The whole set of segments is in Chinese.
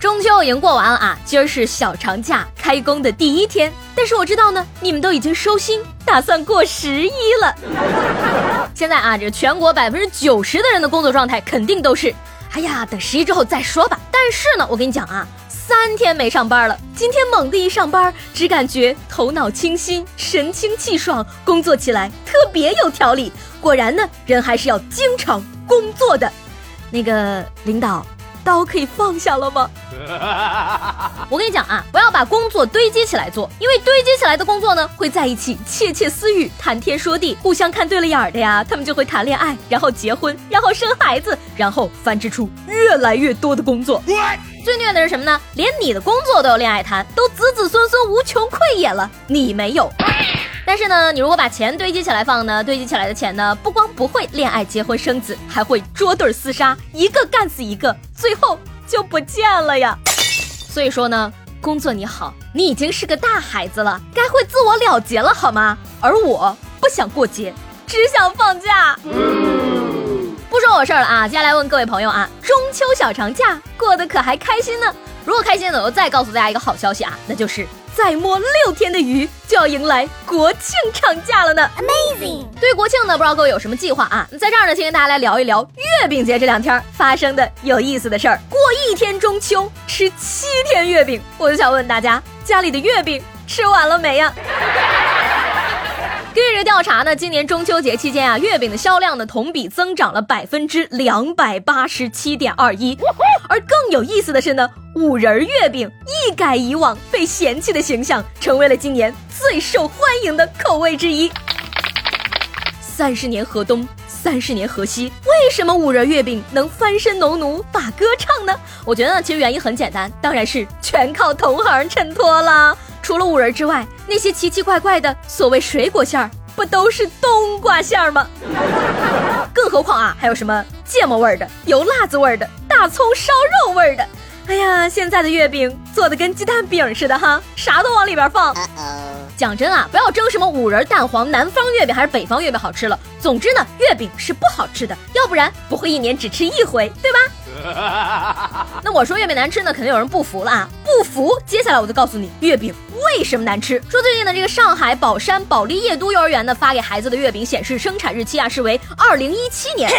中秋已经过完了啊，今儿是小长假开工的第一天。但是我知道呢，你们都已经收心，打算过十一了。现在啊，这全国百分之九十的人的工作状态肯定都是，哎呀，等十一之后再说吧。但是呢，我跟你讲啊，三天没上班了，今天猛地一上班，只感觉头脑清新，神清气爽，工作起来特别有条理。果然呢，人还是要经常工作的。那个领导。刀可以放下了吗？我跟你讲啊，不要把工作堆积起来做，因为堆积起来的工作呢，会在一起窃窃私语、谈天说地，互相看对了眼儿的呀，他们就会谈恋爱，然后结婚，然后生孩子，然后繁殖出越来越多的工作。最虐的是什么呢？连你的工作都有恋爱谈，都子子孙孙无穷匮也了，你没有。但是呢，你如果把钱堆积起来放呢，堆积起来的钱呢，不光不会恋爱、结婚、生子，还会捉对厮杀，一个干死一个，最后就不见了呀。所以说呢，工作你好，你已经是个大孩子了，该会自我了结了好吗？而我不想过节，只想放假。嗯不说我事儿了啊，接下来问各位朋友啊，中秋小长假过得可还开心呢？如果开心呢，我再告诉大家一个好消息啊，那就是。再摸六天的鱼，就要迎来国庆长假了呢。Amazing！对于国庆呢，不知道各位有什么计划啊？在这儿呢，先跟大家来聊一聊月饼节这两天发生的有意思的事儿。过一天中秋，吃七天月饼，我就想问大家，家里的月饼吃完了没呀？根据调查呢，今年中秋节期间啊，月饼的销量呢同比增长了百分之两百八十七点二一。而更有意思的是呢，五仁月饼一改以往被嫌弃的形象，成为了今年最受欢迎的口味之一。三十年河东，三十年河西，为什么五仁月饼能翻身农奴把歌唱呢？我觉得呢，其实原因很简单，当然是全靠同行衬托了。除了五仁之外，那些奇奇怪怪的所谓水果馅儿，不都是冬瓜馅儿吗？更何况啊，还有什么芥末味儿的、油辣子味儿的、大葱烧肉味儿的。哎呀，现在的月饼做的跟鸡蛋饼似的哈，啥都往里边放。讲真啊，不要争什么五仁蛋黄，南方月饼还是北方月饼好吃了。总之呢，月饼是不好吃的，要不然不会一年只吃一回，对吧？那我说月饼难吃呢，肯定有人不服了啊！不服，接下来我就告诉你月饼为什么难吃。说最近的这个上海宝山保利夜都幼儿园呢发给孩子的月饼显示生产日期啊是为二零一七年，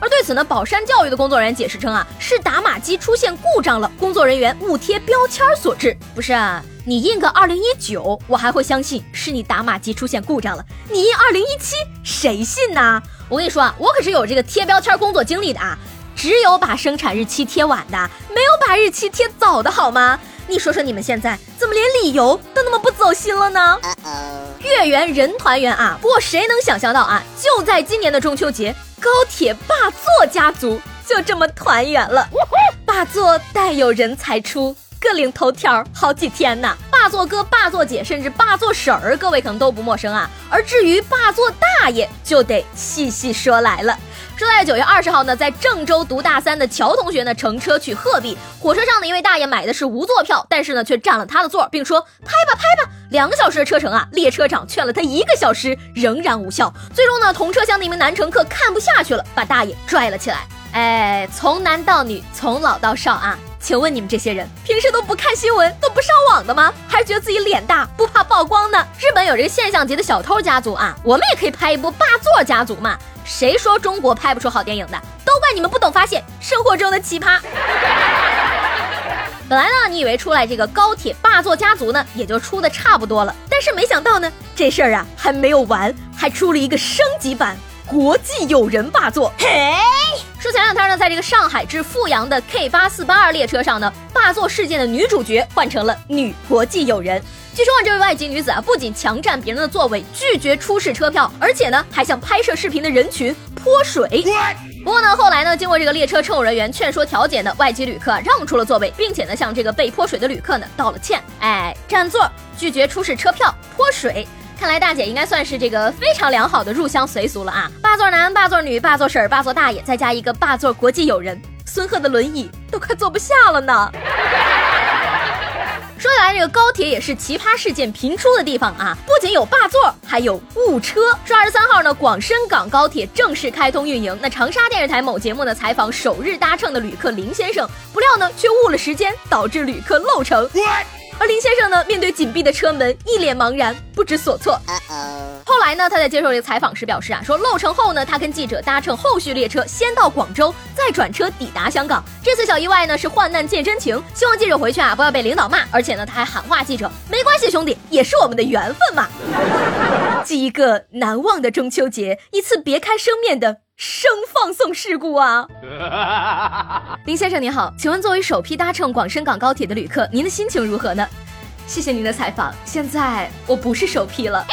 而对此呢宝山教育的工作人员解释称啊是打码机出现故障了，工作人员误贴标签所致。不是啊，你印个二零一九，我还会相信是你打码机出现故障了。你印二零一七，谁信呢？我跟你说啊，我可是有这个贴标签工作经历的啊。只有把生产日期贴晚的，没有把日期贴早的，好吗？你说说你们现在怎么连理由都那么不走心了呢？月圆人团圆啊！不过谁能想象到啊？就在今年的中秋节，高铁霸座家族就这么团圆了。霸座带有人才出，各领头条好几天呢。霸座哥、霸座姐，甚至霸座婶儿，各位可能都不陌生啊。而至于霸座大爷，就得细细说来了。说在九月二十号呢，在郑州读大三的乔同学呢，乘车去鹤壁，火车上的一位大爷买的是无座票，但是呢，却占了他的座，并说拍吧拍吧。两个小时的车程啊，列车长劝了他一个小时，仍然无效。最终呢，同车厢的一名男乘客看不下去了，把大爷拽了起来。哎，从男到女，从老到少啊，请问你们这些人平时都不看新闻，都不上网的吗？还是觉得自己脸大不怕曝光呢？日本有这个现象级的小偷家族啊，我们也可以拍一部霸座家族嘛。谁说中国拍不出好电影的？都怪你们不懂发现生活中的奇葩。本来呢，你以为出来这个高铁霸座家族呢，也就出的差不多了。但是没想到呢，这事儿啊还没有完，还出了一个升级版——国际友人霸座。嘿，说前两天呢，在这个上海至阜阳的 K 八四八二列车上呢，霸座事件的女主角换成了女国际友人。据说啊，这位外籍女子啊，不仅强占别人的座位，拒绝出示车票，而且呢，还向拍摄视频的人群泼水。不过呢，后来呢，经过这个列车乘务人员劝说调解呢，外籍旅客让出了座位，并且呢，向这个被泼水的旅客呢道了歉。哎，占座，拒绝出示车票，泼水。看来大姐应该算是这个非常良好的入乡随俗了啊！霸座男、霸座女、霸座婶、霸座大爷，再加一个霸座国际友人，孙贺的轮椅都快坐不下了呢。说起来，这个高铁也是奇葩事件频出的地方啊！不仅有霸座，还有误车。说二十三号呢，广深港高铁正式开通运营。那长沙电视台某节目呢，采访首日搭乘的旅客林先生，不料呢却误了时间，导致旅客漏乘。而林先生呢，面对紧闭的车门，一脸茫然，不知所措。后来呢，他在接受这个采访时表示啊，说漏乘后呢，他跟记者搭乘后续列车，先到广州，再转车抵达香港。这次小意外呢，是患难见真情，希望记者回去啊，不要被领导骂。而且呢，他还喊话记者，没关系，兄弟，也是我们的缘分嘛。记一个难忘的中秋节，一次别开生面的生放送事故啊！林先生您好，请问作为首批搭乘广深港高铁的旅客，您的心情如何呢？谢谢您的采访。现在我不是首批了，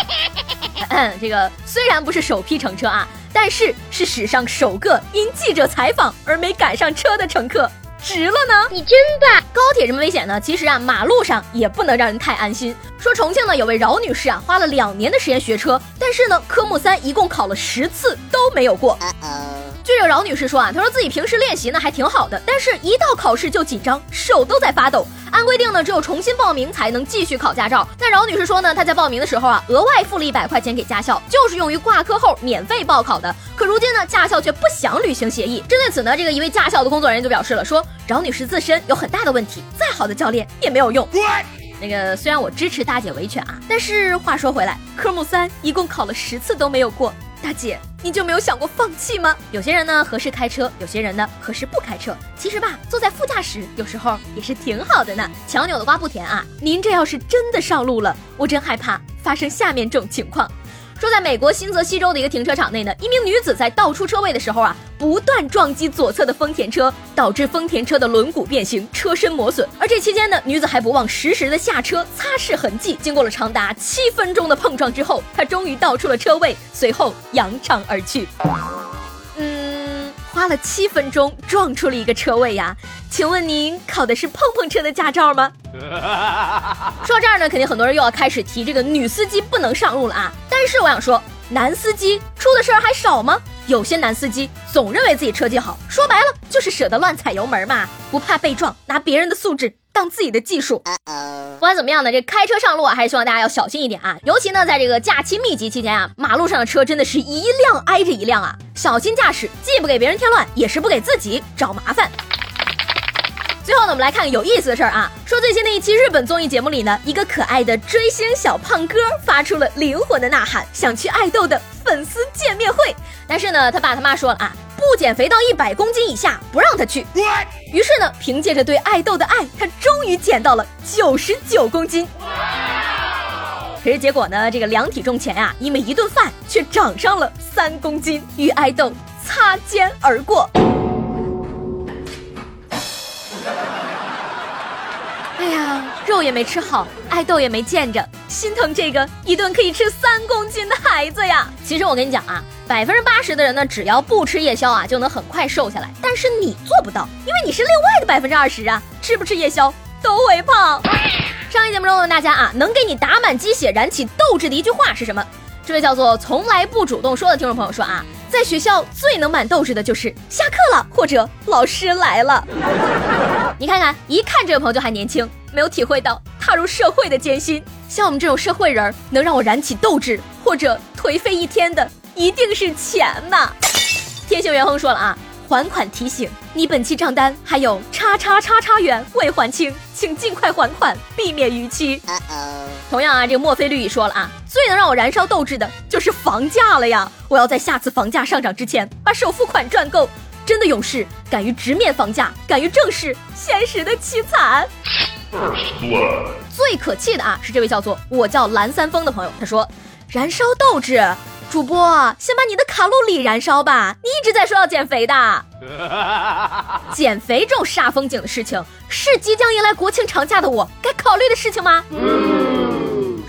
这个虽然不是首批乘车啊，但是是史上首个因记者采访而没赶上车的乘客。值了呢！你真棒！高铁这么危险呢，其实啊，马路上也不能让人太安心。说重庆呢，有位饶女士啊，花了两年的时间学车，但是呢，科目三一共考了十次都没有过。据这饶女士说啊，她说自己平时练习呢还挺好的，但是一到考试就紧张，手都在发抖。按规定呢，只有重新报名才能继续考驾照。但饶女士说呢，她在报名的时候啊，额外付了一百块钱给驾校，就是用于挂科后免费报考的。可如今呢，驾校却不想履行协议。针对此呢，这个一位驾校的工作人员就表示了，说饶女士自身有很大的问题，再好的教练也没有用。那个虽然我支持大姐维权啊，但是话说回来，科目三一共考了十次都没有过。大姐，你就没有想过放弃吗？有些人呢合适开车，有些人呢合适不开车。其实吧，坐在副驾驶有时候也是挺好的呢。强扭的瓜不甜啊！您这要是真的上路了，我真害怕发生下面这种情况。说，在美国新泽西州的一个停车场内呢，一名女子在倒出车位的时候啊，不断撞击左侧的丰田车，导致丰田车的轮毂变形，车身磨损。而这期间呢，女子还不忘实时的下车擦拭痕迹。经过了长达七分钟的碰撞之后，她终于倒出了车位，随后扬长而去。嗯，花了七分钟撞出了一个车位呀？请问您考的是碰碰车的驾照吗？说到这儿呢，肯定很多人又要开始提这个女司机不能上路了啊！但是我想说，男司机出的事儿还少吗？有些男司机总认为自己车技好，说白了就是舍得乱踩油门嘛，不怕被撞，拿别人的素质当自己的技术。不管怎么样呢，这开车上路啊，还是希望大家要小心一点啊！尤其呢，在这个假期密集期间啊，马路上的车真的是一辆挨着一辆啊，小心驾驶，既不给别人添乱，也是不给自己找麻烦。最后呢，我们来看个有意思的事儿啊。说最新的一期日本综艺节目里呢，一个可爱的追星小胖哥发出了灵魂的呐喊，想去爱豆的粉丝见面会。但是呢，他爸他妈说了啊，不减肥到一百公斤以下不让他去。于是呢，凭借着对爱豆的爱，他终于减到了九十九公斤。可是结果呢，这个量体重前啊，因为一顿饭却长上了三公斤，与爱豆擦肩而过。呀，肉也没吃好，爱豆也没见着，心疼这个一顿可以吃三公斤的孩子呀！其实我跟你讲啊，百分之八十的人呢，只要不吃夜宵啊，就能很快瘦下来。但是你做不到，因为你是另外的百分之二十啊，吃不吃夜宵都会胖。上一节目中问大家啊，能给你打满鸡血、燃起斗志的一句话是什么？这位叫做从来不主动说的听众朋友说啊，在学校最能满斗志的就是下课了或者老师来了。你看看，一看这位朋友就还年轻，没有体会到踏入社会的艰辛。像我们这种社会人，能让我燃起斗志或者颓废一天的，一定是钱呐。天性元亨说了啊。还款提醒：你本期账单还有叉叉叉叉元未还清，请尽快还款，避免逾期。同样啊，这个墨菲绿蚁说了啊，最能让我燃烧斗志的就是房价了呀！我要在下次房价上涨之前把首付款赚够。真的勇士敢于直面房价，敢于正视现实的凄惨。最可气的啊，是这位叫做我叫蓝三峰的朋友，他说：燃烧斗志。主播，先把你的卡路里燃烧吧！你一直在说要减肥的，减肥这种煞风景的事情，是即将迎来国庆长假的我该考虑的事情吗？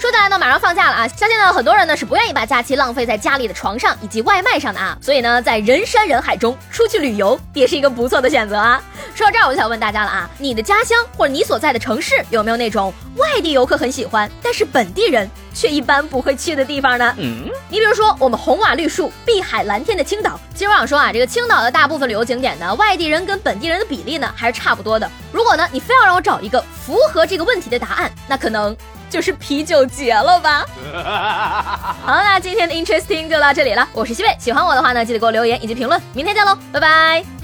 说起来呢，马上放假了啊，相信呢很多人呢是不愿意把假期浪费在家里的床上以及外卖上的啊，所以呢，在人山人海中出去旅游也是一个不错的选择啊。说到这儿，我就想问大家了啊，你的家乡或者你所在的城市有没有那种外地游客很喜欢，但是本地人却一般不会去的地方呢？嗯，你比如说我们红瓦绿树、碧海蓝天的青岛。其实我想说啊，这个青岛的大部分旅游景点呢，外地人跟本地人的比例呢还是差不多的。如果呢你非要让我找一个符合这个问题的答案，那可能就是啤酒节了吧。好，那今天的 Interesting 就到这里了。我是西贝，喜欢我的话呢，记得给我留言以及评论。明天见喽，拜拜。